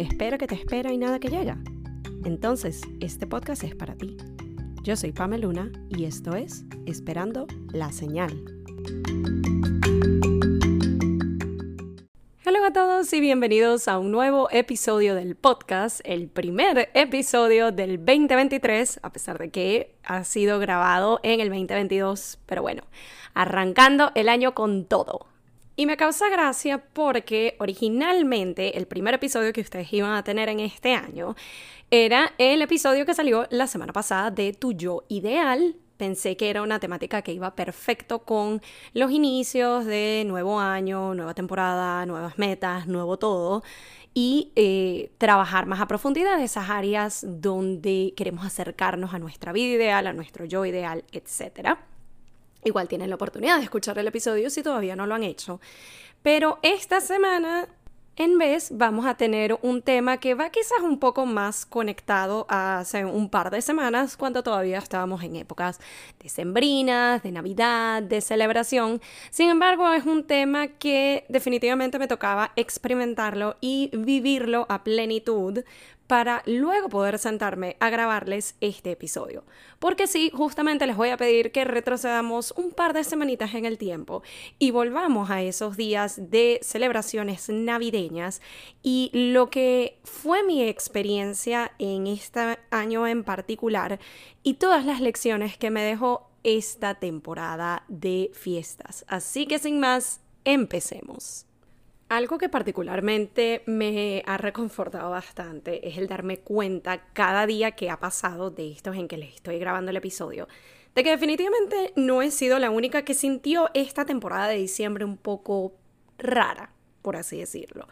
espera que te espera y nada que llega. Entonces, este podcast es para ti. Yo soy Pameluna y esto es Esperando la Señal. Hola a todos y bienvenidos a un nuevo episodio del podcast, el primer episodio del 2023, a pesar de que ha sido grabado en el 2022, pero bueno, arrancando el año con todo. Y me causa gracia porque originalmente el primer episodio que ustedes iban a tener en este año era el episodio que salió la semana pasada de Tu Yo Ideal. Pensé que era una temática que iba perfecto con los inicios de nuevo año, nueva temporada, nuevas metas, nuevo todo y eh, trabajar más a profundidad esas áreas donde queremos acercarnos a nuestra vida ideal, a nuestro yo ideal, etcétera. Igual tienen la oportunidad de escuchar el episodio si todavía no lo han hecho. Pero esta semana, en vez, vamos a tener un tema que va quizás un poco más conectado a hace un par de semanas, cuando todavía estábamos en épocas decembrinas, de Navidad, de celebración. Sin embargo, es un tema que definitivamente me tocaba experimentarlo y vivirlo a plenitud para luego poder sentarme a grabarles este episodio. Porque sí, justamente les voy a pedir que retrocedamos un par de semanitas en el tiempo y volvamos a esos días de celebraciones navideñas y lo que fue mi experiencia en este año en particular y todas las lecciones que me dejó esta temporada de fiestas. Así que sin más, empecemos. Algo que particularmente me ha reconfortado bastante es el darme cuenta cada día que ha pasado de estos en que les estoy grabando el episodio, de que definitivamente no he sido la única que sintió esta temporada de diciembre un poco rara, por así decirlo.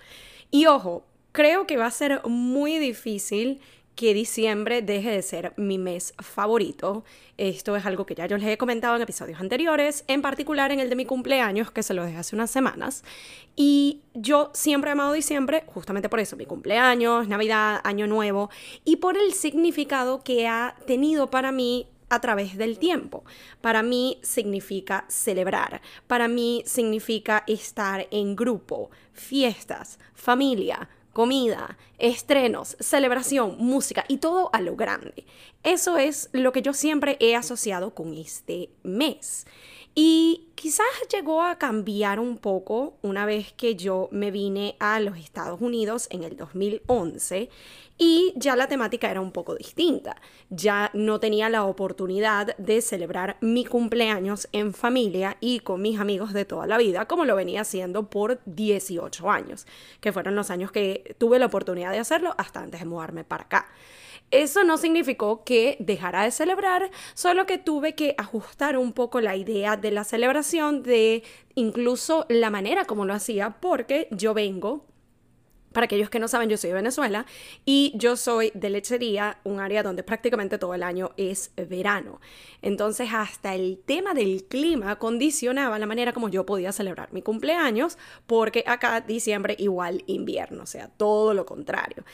Y ojo, creo que va a ser muy difícil que diciembre deje de ser mi mes favorito. Esto es algo que ya yo les he comentado en episodios anteriores, en particular en el de mi cumpleaños, que se lo dejé hace unas semanas. Y yo siempre he amado diciembre, justamente por eso, mi cumpleaños, Navidad, Año Nuevo, y por el significado que ha tenido para mí a través del tiempo. Para mí significa celebrar, para mí significa estar en grupo, fiestas, familia, comida, estrenos, celebración, música y todo a lo grande. Eso es lo que yo siempre he asociado con este mes. Y quizás llegó a cambiar un poco una vez que yo me vine a los Estados Unidos en el 2011 y ya la temática era un poco distinta. Ya no tenía la oportunidad de celebrar mi cumpleaños en familia y con mis amigos de toda la vida, como lo venía haciendo por 18 años, que fueron los años que tuve la oportunidad de hacerlo hasta antes de mudarme para acá. Eso no significó que dejara de celebrar, solo que tuve que ajustar un poco la idea de la celebración, de incluso la manera como lo hacía, porque yo vengo para aquellos que no saben, yo soy de Venezuela y yo soy de lechería, un área donde prácticamente todo el año es verano. Entonces, hasta el tema del clima condicionaba la manera como yo podía celebrar mi cumpleaños, porque acá diciembre igual invierno, o sea, todo lo contrario.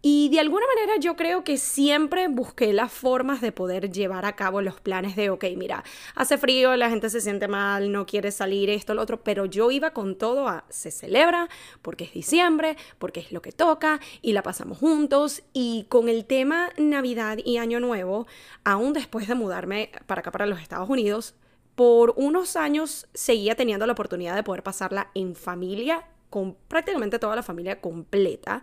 Y de alguna manera yo creo que siempre busqué las formas de poder llevar a cabo los planes de, ok, mira, hace frío, la gente se siente mal, no quiere salir, esto, lo otro, pero yo iba con todo a, se celebra porque es diciembre, porque es lo que toca y la pasamos juntos. Y con el tema Navidad y Año Nuevo, aún después de mudarme para acá, para los Estados Unidos, por unos años seguía teniendo la oportunidad de poder pasarla en familia con prácticamente toda la familia completa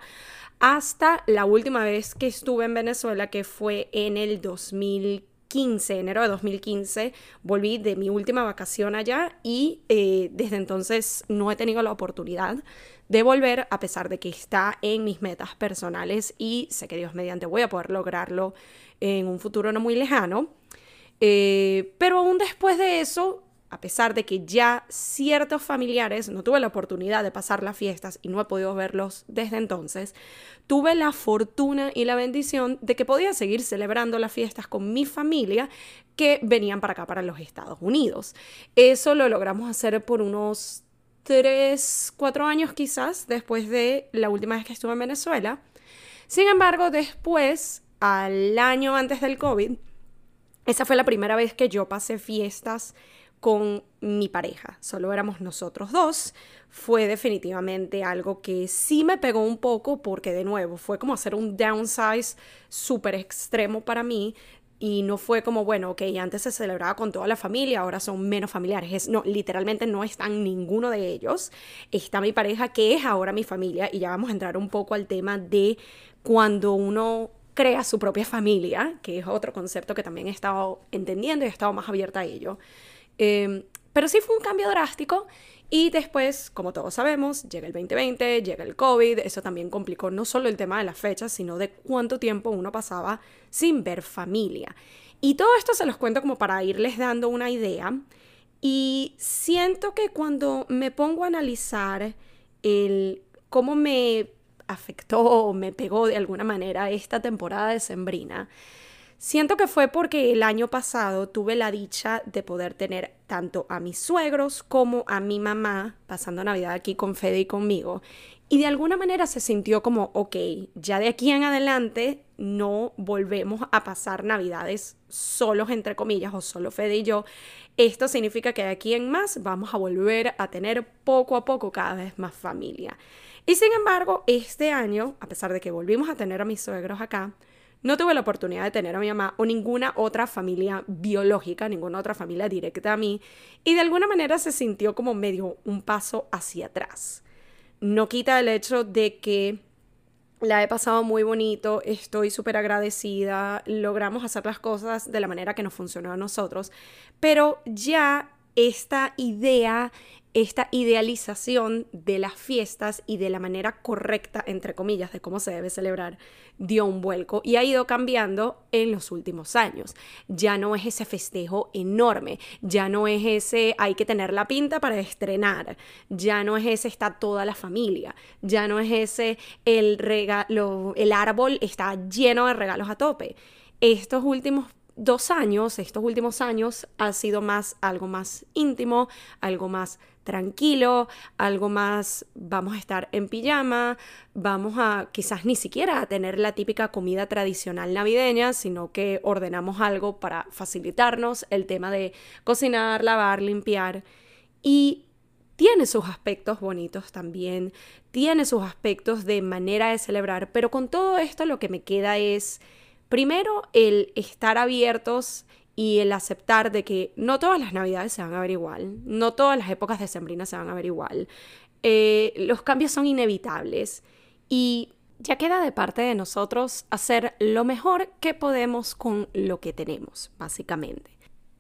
hasta la última vez que estuve en Venezuela, que fue en el 2015, enero de 2015, volví de mi última vacación allá y eh, desde entonces no he tenido la oportunidad de volver, a pesar de que está en mis metas personales y sé que Dios mediante voy a poder lograrlo en un futuro no muy lejano. Eh, pero aún después de eso, a pesar de que ya ciertos familiares, no tuve la oportunidad de pasar las fiestas y no he podido verlos desde entonces, tuve la fortuna y la bendición de que podía seguir celebrando las fiestas con mi familia que venían para acá, para los Estados Unidos. Eso lo logramos hacer por unos tres, cuatro años quizás después de la última vez que estuve en Venezuela. Sin embargo, después, al año antes del COVID, esa fue la primera vez que yo pasé fiestas con mi pareja, solo éramos nosotros dos, fue definitivamente algo que sí me pegó un poco porque de nuevo fue como hacer un downsize súper extremo para mí y no fue como, bueno, ok, antes se celebraba con toda la familia, ahora son menos familiares. no, literalmente no están ninguno de ellos. Está mi pareja, que es ahora mi familia, y ya vamos a entrar un poco al tema de cuando uno crea su propia familia, que es otro concepto que también he estado entendiendo y he estado más abierta a ello. Em, pero sí fue un cambio drástico y después, como todos sabemos, llega el 2020, llega el COVID, eso también complicó no solo el tema de las fechas, sino de cuánto tiempo uno pasaba sin ver familia. Y todo esto se los cuento como para irles dando una idea. Y siento que cuando me pongo a analizar el cómo me afectó o me pegó de alguna manera esta temporada de Sembrina, Siento que fue porque el año pasado tuve la dicha de poder tener tanto a mis suegros como a mi mamá pasando Navidad aquí con Fede y conmigo. Y de alguna manera se sintió como, ok, ya de aquí en adelante no volvemos a pasar Navidades solos, entre comillas, o solo Fede y yo. Esto significa que de aquí en más vamos a volver a tener poco a poco cada vez más familia. Y sin embargo, este año, a pesar de que volvimos a tener a mis suegros acá, no tuve la oportunidad de tener a mi mamá o ninguna otra familia biológica, ninguna otra familia directa a mí, y de alguna manera se sintió como medio un paso hacia atrás. No quita el hecho de que la he pasado muy bonito, estoy súper agradecida, logramos hacer las cosas de la manera que nos funcionó a nosotros, pero ya esta idea, esta idealización de las fiestas y de la manera correcta, entre comillas, de cómo se debe celebrar, dio un vuelco y ha ido cambiando en los últimos años. Ya no es ese festejo enorme, ya no es ese hay que tener la pinta para estrenar, ya no es ese está toda la familia, ya no es ese el regalo, el árbol está lleno de regalos a tope. Estos últimos dos años, estos últimos años, ha sido más algo más íntimo, algo más tranquilo, algo más vamos a estar en pijama, vamos a quizás ni siquiera a tener la típica comida tradicional navideña, sino que ordenamos algo para facilitarnos el tema de cocinar, lavar, limpiar. Y tiene sus aspectos bonitos también, tiene sus aspectos de manera de celebrar, pero con todo esto lo que me queda es Primero, el estar abiertos y el aceptar de que no todas las navidades se van a ver igual, no todas las épocas de sembrina se van a ver igual. Eh, los cambios son inevitables y ya queda de parte de nosotros hacer lo mejor que podemos con lo que tenemos, básicamente.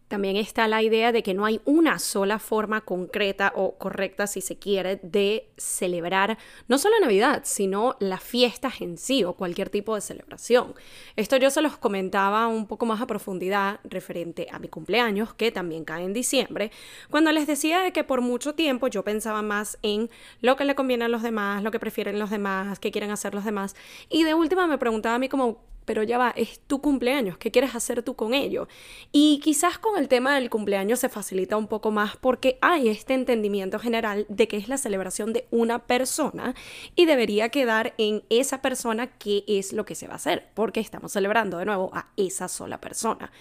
También está la idea de que no hay una sola forma concreta o correcta, si se quiere, de celebrar no solo Navidad, sino las fiestas en sí o cualquier tipo de celebración. Esto yo se los comentaba un poco más a profundidad referente a mi cumpleaños, que también cae en diciembre, cuando les decía de que por mucho tiempo yo pensaba más en lo que le conviene a los demás, lo que prefieren los demás, qué quieren hacer los demás, y de última me preguntaba a mí como, pero ya va, es tu cumpleaños, ¿qué quieres hacer tú con ello? Y quizás con el tema del cumpleaños se facilita un poco más porque hay este entendimiento general de que es la celebración de una persona y debería quedar en esa persona qué es lo que se va a hacer, porque estamos celebrando de nuevo a esa sola persona.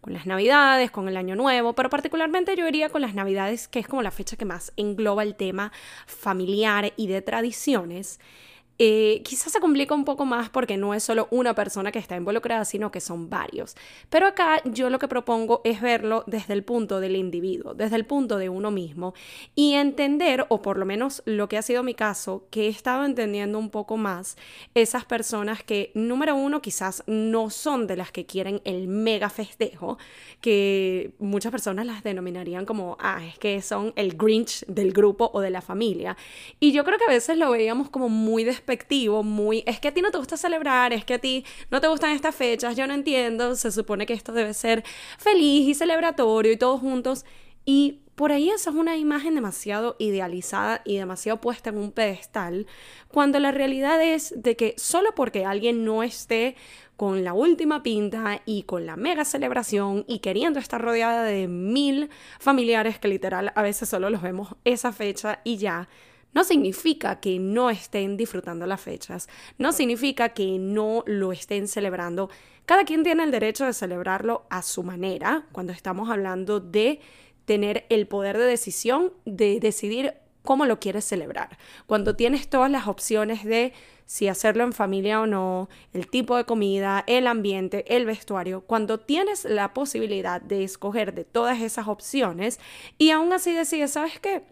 Con las navidades, con el año nuevo, pero particularmente yo iría con las navidades, que es como la fecha que más engloba el tema familiar y de tradiciones. Eh, quizás se complica un poco más porque no es solo una persona que está involucrada, sino que son varios. Pero acá yo lo que propongo es verlo desde el punto del individuo, desde el punto de uno mismo y entender, o por lo menos lo que ha sido mi caso, que he estado entendiendo un poco más esas personas que, número uno, quizás no son de las que quieren el mega festejo, que muchas personas las denominarían como, ah, es que son el Grinch del grupo o de la familia. Y yo creo que a veces lo veíamos como muy despectivo, muy, es que a ti no te gusta celebrar, es que a ti no te gustan estas fechas, yo no entiendo, se supone que esto debe ser feliz y celebratorio y todos juntos. Y por ahí esa es una imagen demasiado idealizada y demasiado puesta en un pedestal, cuando la realidad es de que solo porque alguien no esté con la última pinta y con la mega celebración y queriendo estar rodeada de mil familiares que literal a veces solo los vemos esa fecha y ya, no significa que no estén disfrutando las fechas, no significa que no lo estén celebrando. Cada quien tiene el derecho de celebrarlo a su manera cuando estamos hablando de tener el poder de decisión de decidir cómo lo quieres celebrar. Cuando tienes todas las opciones de si hacerlo en familia o no, el tipo de comida, el ambiente, el vestuario, cuando tienes la posibilidad de escoger de todas esas opciones y aún así decides, ¿sabes qué?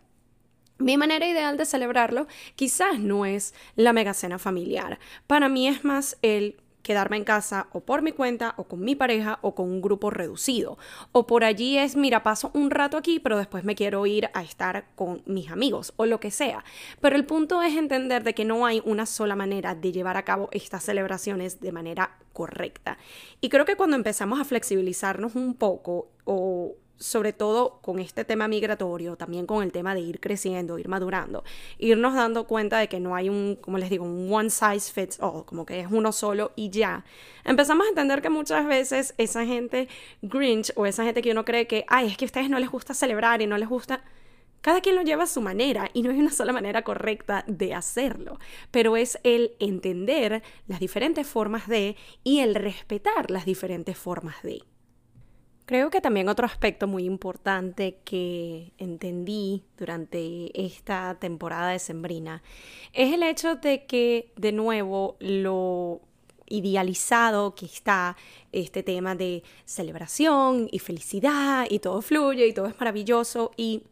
Mi manera ideal de celebrarlo quizás no es la megacena familiar. Para mí es más el quedarme en casa o por mi cuenta o con mi pareja o con un grupo reducido. O por allí es, mira, paso un rato aquí, pero después me quiero ir a estar con mis amigos o lo que sea. Pero el punto es entender de que no hay una sola manera de llevar a cabo estas celebraciones de manera correcta. Y creo que cuando empezamos a flexibilizarnos un poco o sobre todo con este tema migratorio, también con el tema de ir creciendo, ir madurando, irnos dando cuenta de que no hay un, como les digo, un one size fits all, como que es uno solo y ya. Empezamos a entender que muchas veces esa gente grinch o esa gente que uno cree que, ay, es que a ustedes no les gusta celebrar y no les gusta... Cada quien lo lleva a su manera y no hay una sola manera correcta de hacerlo, pero es el entender las diferentes formas de y el respetar las diferentes formas de. Creo que también otro aspecto muy importante que entendí durante esta temporada de Sembrina es el hecho de que, de nuevo, lo idealizado que está este tema de celebración y felicidad y todo fluye y todo es maravilloso y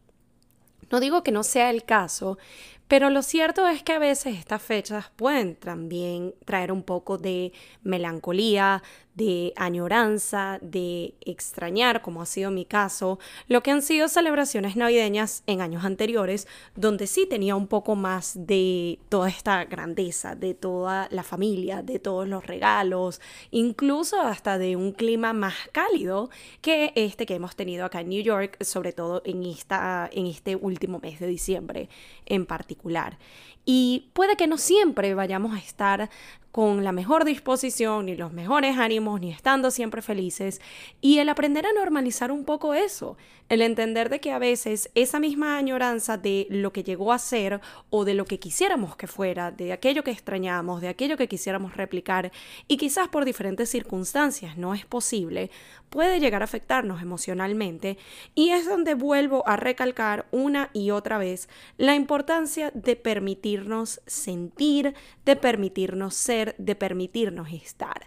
no digo que no sea el caso, pero lo cierto es que a veces estas fechas pueden también traer un poco de melancolía, de añoranza, de extrañar, como ha sido mi caso, lo que han sido celebraciones navideñas en años anteriores, donde sí tenía un poco más de toda esta grandeza, de toda la familia, de todos los regalos, incluso hasta de un clima más cálido que este que hemos tenido acá en New York, sobre todo en, esta, en este último mes de diciembre en particular. Y puede que no siempre vayamos a estar con la mejor disposición, ni los mejores ánimos, ni estando siempre felices. Y el aprender a normalizar un poco eso, el entender de que a veces esa misma añoranza de lo que llegó a ser o de lo que quisiéramos que fuera, de aquello que extrañamos, de aquello que quisiéramos replicar y quizás por diferentes circunstancias no es posible, puede llegar a afectarnos emocionalmente y es donde vuelvo a recalcar una y otra vez la importancia de permitirnos sentir, de permitirnos ser, de permitirnos estar,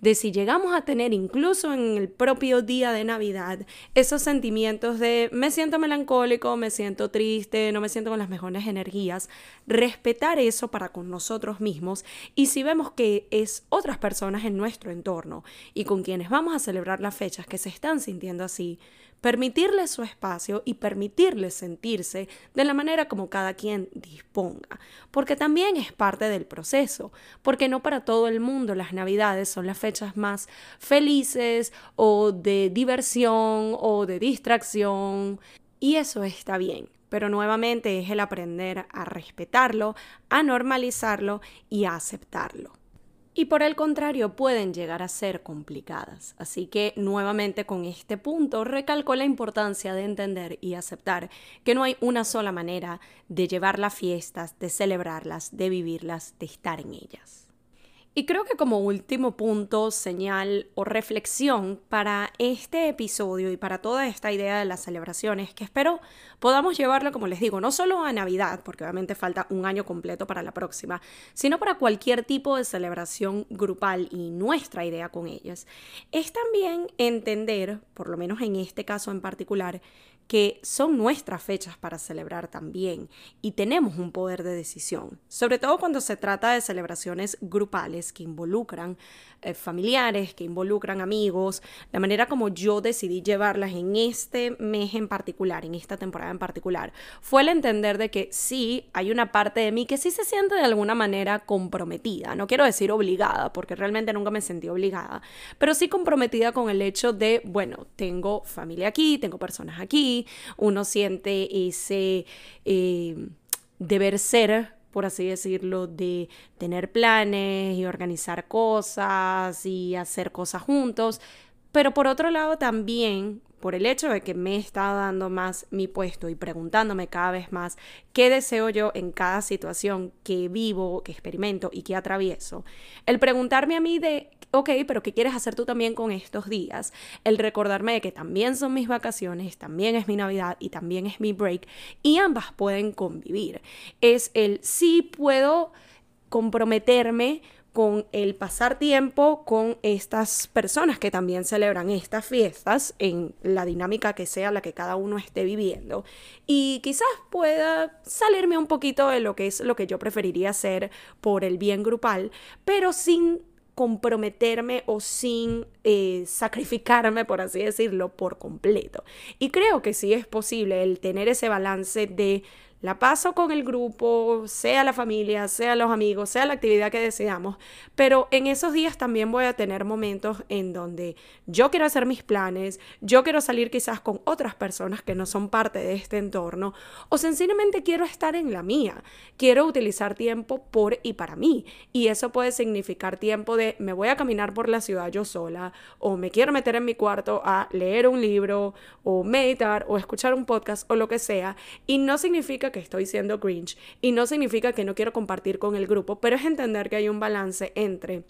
de si llegamos a tener incluso en el propio día de Navidad esos sentimientos de me siento melancólico, me siento triste, no me siento con las mejores energías, respetar eso para con nosotros mismos y si vemos que es otras personas en nuestro entorno y con quienes vamos a celebrar las fechas que se están sintiendo así, permitirles su espacio y permitirles sentirse de la manera como cada quien disponga, porque también es parte del proceso, porque no para todo el mundo las navidades son las fechas más felices o de diversión o de distracción, y eso está bien. Pero nuevamente es el aprender a respetarlo, a normalizarlo y a aceptarlo y por el contrario pueden llegar a ser complicadas. Así que nuevamente con este punto recalco la importancia de entender y aceptar que no hay una sola manera de llevar las fiestas, de celebrarlas, de vivirlas, de estar en ellas. Y creo que como último punto, señal o reflexión para este episodio y para toda esta idea de las celebraciones, que espero podamos llevarlo, como les digo, no solo a Navidad, porque obviamente falta un año completo para la próxima, sino para cualquier tipo de celebración grupal y nuestra idea con ellas, es también entender, por lo menos en este caso en particular, que son nuestras fechas para celebrar también y tenemos un poder de decisión, sobre todo cuando se trata de celebraciones grupales que involucran eh, familiares, que involucran amigos, la manera como yo decidí llevarlas en este mes en particular, en esta temporada en particular, fue el entender de que sí hay una parte de mí que sí se siente de alguna manera comprometida, no quiero decir obligada, porque realmente nunca me sentí obligada, pero sí comprometida con el hecho de, bueno, tengo familia aquí, tengo personas aquí, uno siente ese eh, deber ser por así decirlo, de tener planes y organizar cosas y hacer cosas juntos. Pero por otro lado también, por el hecho de que me estado dando más mi puesto y preguntándome cada vez más qué deseo yo en cada situación que vivo, que experimento y que atravieso, el preguntarme a mí de, ok, pero ¿qué quieres hacer tú también con estos días? El recordarme de que también son mis vacaciones, también es mi Navidad y también es mi break y ambas pueden convivir. Es el sí puedo comprometerme con el pasar tiempo con estas personas que también celebran estas fiestas en la dinámica que sea la que cada uno esté viviendo. Y quizás pueda salirme un poquito de lo que es lo que yo preferiría hacer por el bien grupal, pero sin comprometerme o sin eh, sacrificarme, por así decirlo, por completo. Y creo que sí es posible el tener ese balance de la paso con el grupo, sea la familia, sea los amigos, sea la actividad que deseamos, pero en esos días también voy a tener momentos en donde yo quiero hacer mis planes, yo quiero salir quizás con otras personas que no son parte de este entorno, o sencillamente quiero estar en la mía, quiero utilizar tiempo por y para mí, y eso puede significar tiempo de me voy a caminar por la ciudad yo sola, o me quiero meter en mi cuarto a leer un libro, o meditar, o escuchar un podcast, o lo que sea, y no significa que estoy siendo cringe y no significa que no quiero compartir con el grupo, pero es entender que hay un balance entre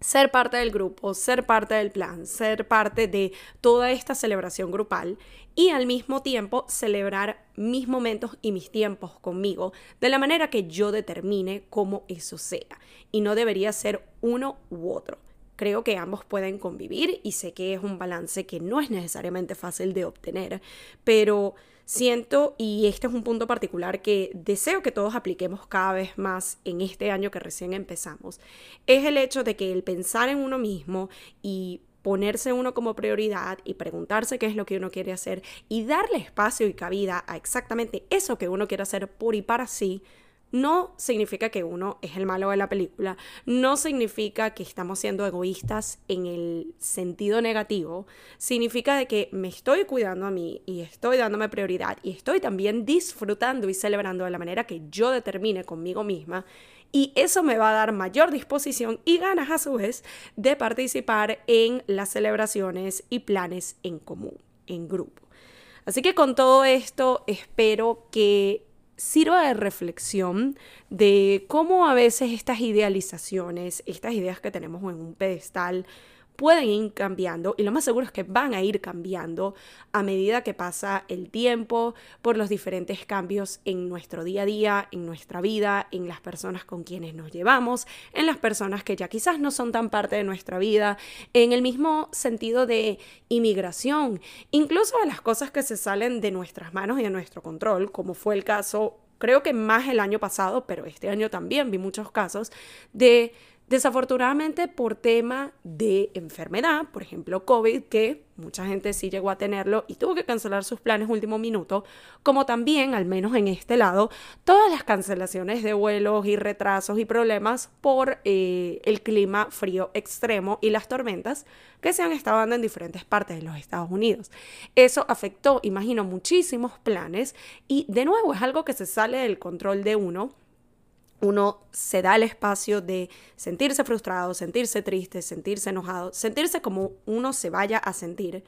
ser parte del grupo, ser parte del plan, ser parte de toda esta celebración grupal y al mismo tiempo celebrar mis momentos y mis tiempos conmigo de la manera que yo determine cómo eso sea. Y no debería ser uno u otro. Creo que ambos pueden convivir y sé que es un balance que no es necesariamente fácil de obtener, pero Siento, y este es un punto particular que deseo que todos apliquemos cada vez más en este año que recién empezamos, es el hecho de que el pensar en uno mismo y ponerse uno como prioridad y preguntarse qué es lo que uno quiere hacer y darle espacio y cabida a exactamente eso que uno quiere hacer por y para sí, no significa que uno es el malo de la película, no significa que estamos siendo egoístas en el sentido negativo, significa de que me estoy cuidando a mí y estoy dándome prioridad y estoy también disfrutando y celebrando de la manera que yo determine conmigo misma y eso me va a dar mayor disposición y ganas a su vez de participar en las celebraciones y planes en común, en grupo. Así que con todo esto espero que sirva de reflexión de cómo a veces estas idealizaciones, estas ideas que tenemos en un pedestal, pueden ir cambiando y lo más seguro es que van a ir cambiando a medida que pasa el tiempo por los diferentes cambios en nuestro día a día, en nuestra vida, en las personas con quienes nos llevamos, en las personas que ya quizás no son tan parte de nuestra vida, en el mismo sentido de inmigración, incluso a las cosas que se salen de nuestras manos y de nuestro control, como fue el caso creo que más el año pasado, pero este año también vi muchos casos de Desafortunadamente por tema de enfermedad, por ejemplo COVID, que mucha gente sí llegó a tenerlo y tuvo que cancelar sus planes último minuto, como también, al menos en este lado, todas las cancelaciones de vuelos y retrasos y problemas por eh, el clima frío extremo y las tormentas que se han estado dando en diferentes partes de los Estados Unidos. Eso afectó, imagino, muchísimos planes y de nuevo es algo que se sale del control de uno uno se da el espacio de sentirse frustrado, sentirse triste, sentirse enojado, sentirse como uno se vaya a sentir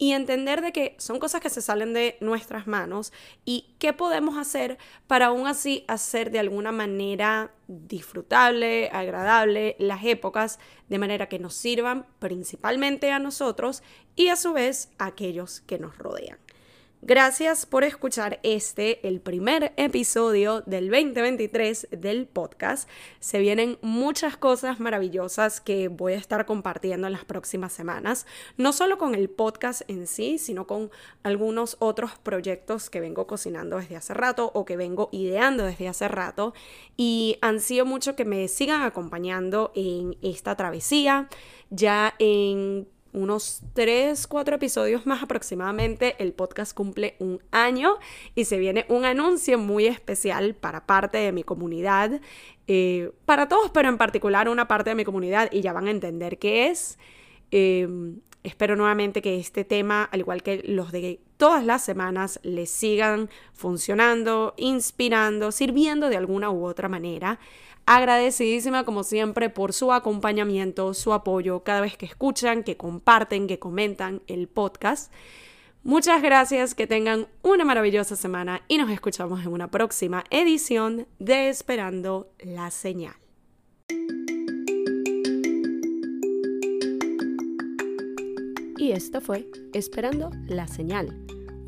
y entender de que son cosas que se salen de nuestras manos y qué podemos hacer para aún así hacer de alguna manera disfrutable, agradable las épocas, de manera que nos sirvan principalmente a nosotros y a su vez a aquellos que nos rodean. Gracias por escuchar este, el primer episodio del 2023 del podcast. Se vienen muchas cosas maravillosas que voy a estar compartiendo en las próximas semanas, no solo con el podcast en sí, sino con algunos otros proyectos que vengo cocinando desde hace rato o que vengo ideando desde hace rato y han sido mucho que me sigan acompañando en esta travesía. Ya en unos 3, 4 episodios más aproximadamente, el podcast cumple un año y se viene un anuncio muy especial para parte de mi comunidad, eh, para todos, pero en particular una parte de mi comunidad y ya van a entender qué es. Em, espero nuevamente que este tema, al igual que los de todas las semanas, les sigan funcionando, inspirando, sirviendo de alguna u otra manera Agradecidísima como siempre por su acompañamiento, su apoyo cada vez que escuchan, que comparten, que comentan el podcast. Muchas gracias, que tengan una maravillosa semana y nos escuchamos en una próxima edición de Esperando la Señal. Y esto fue Esperando la Señal,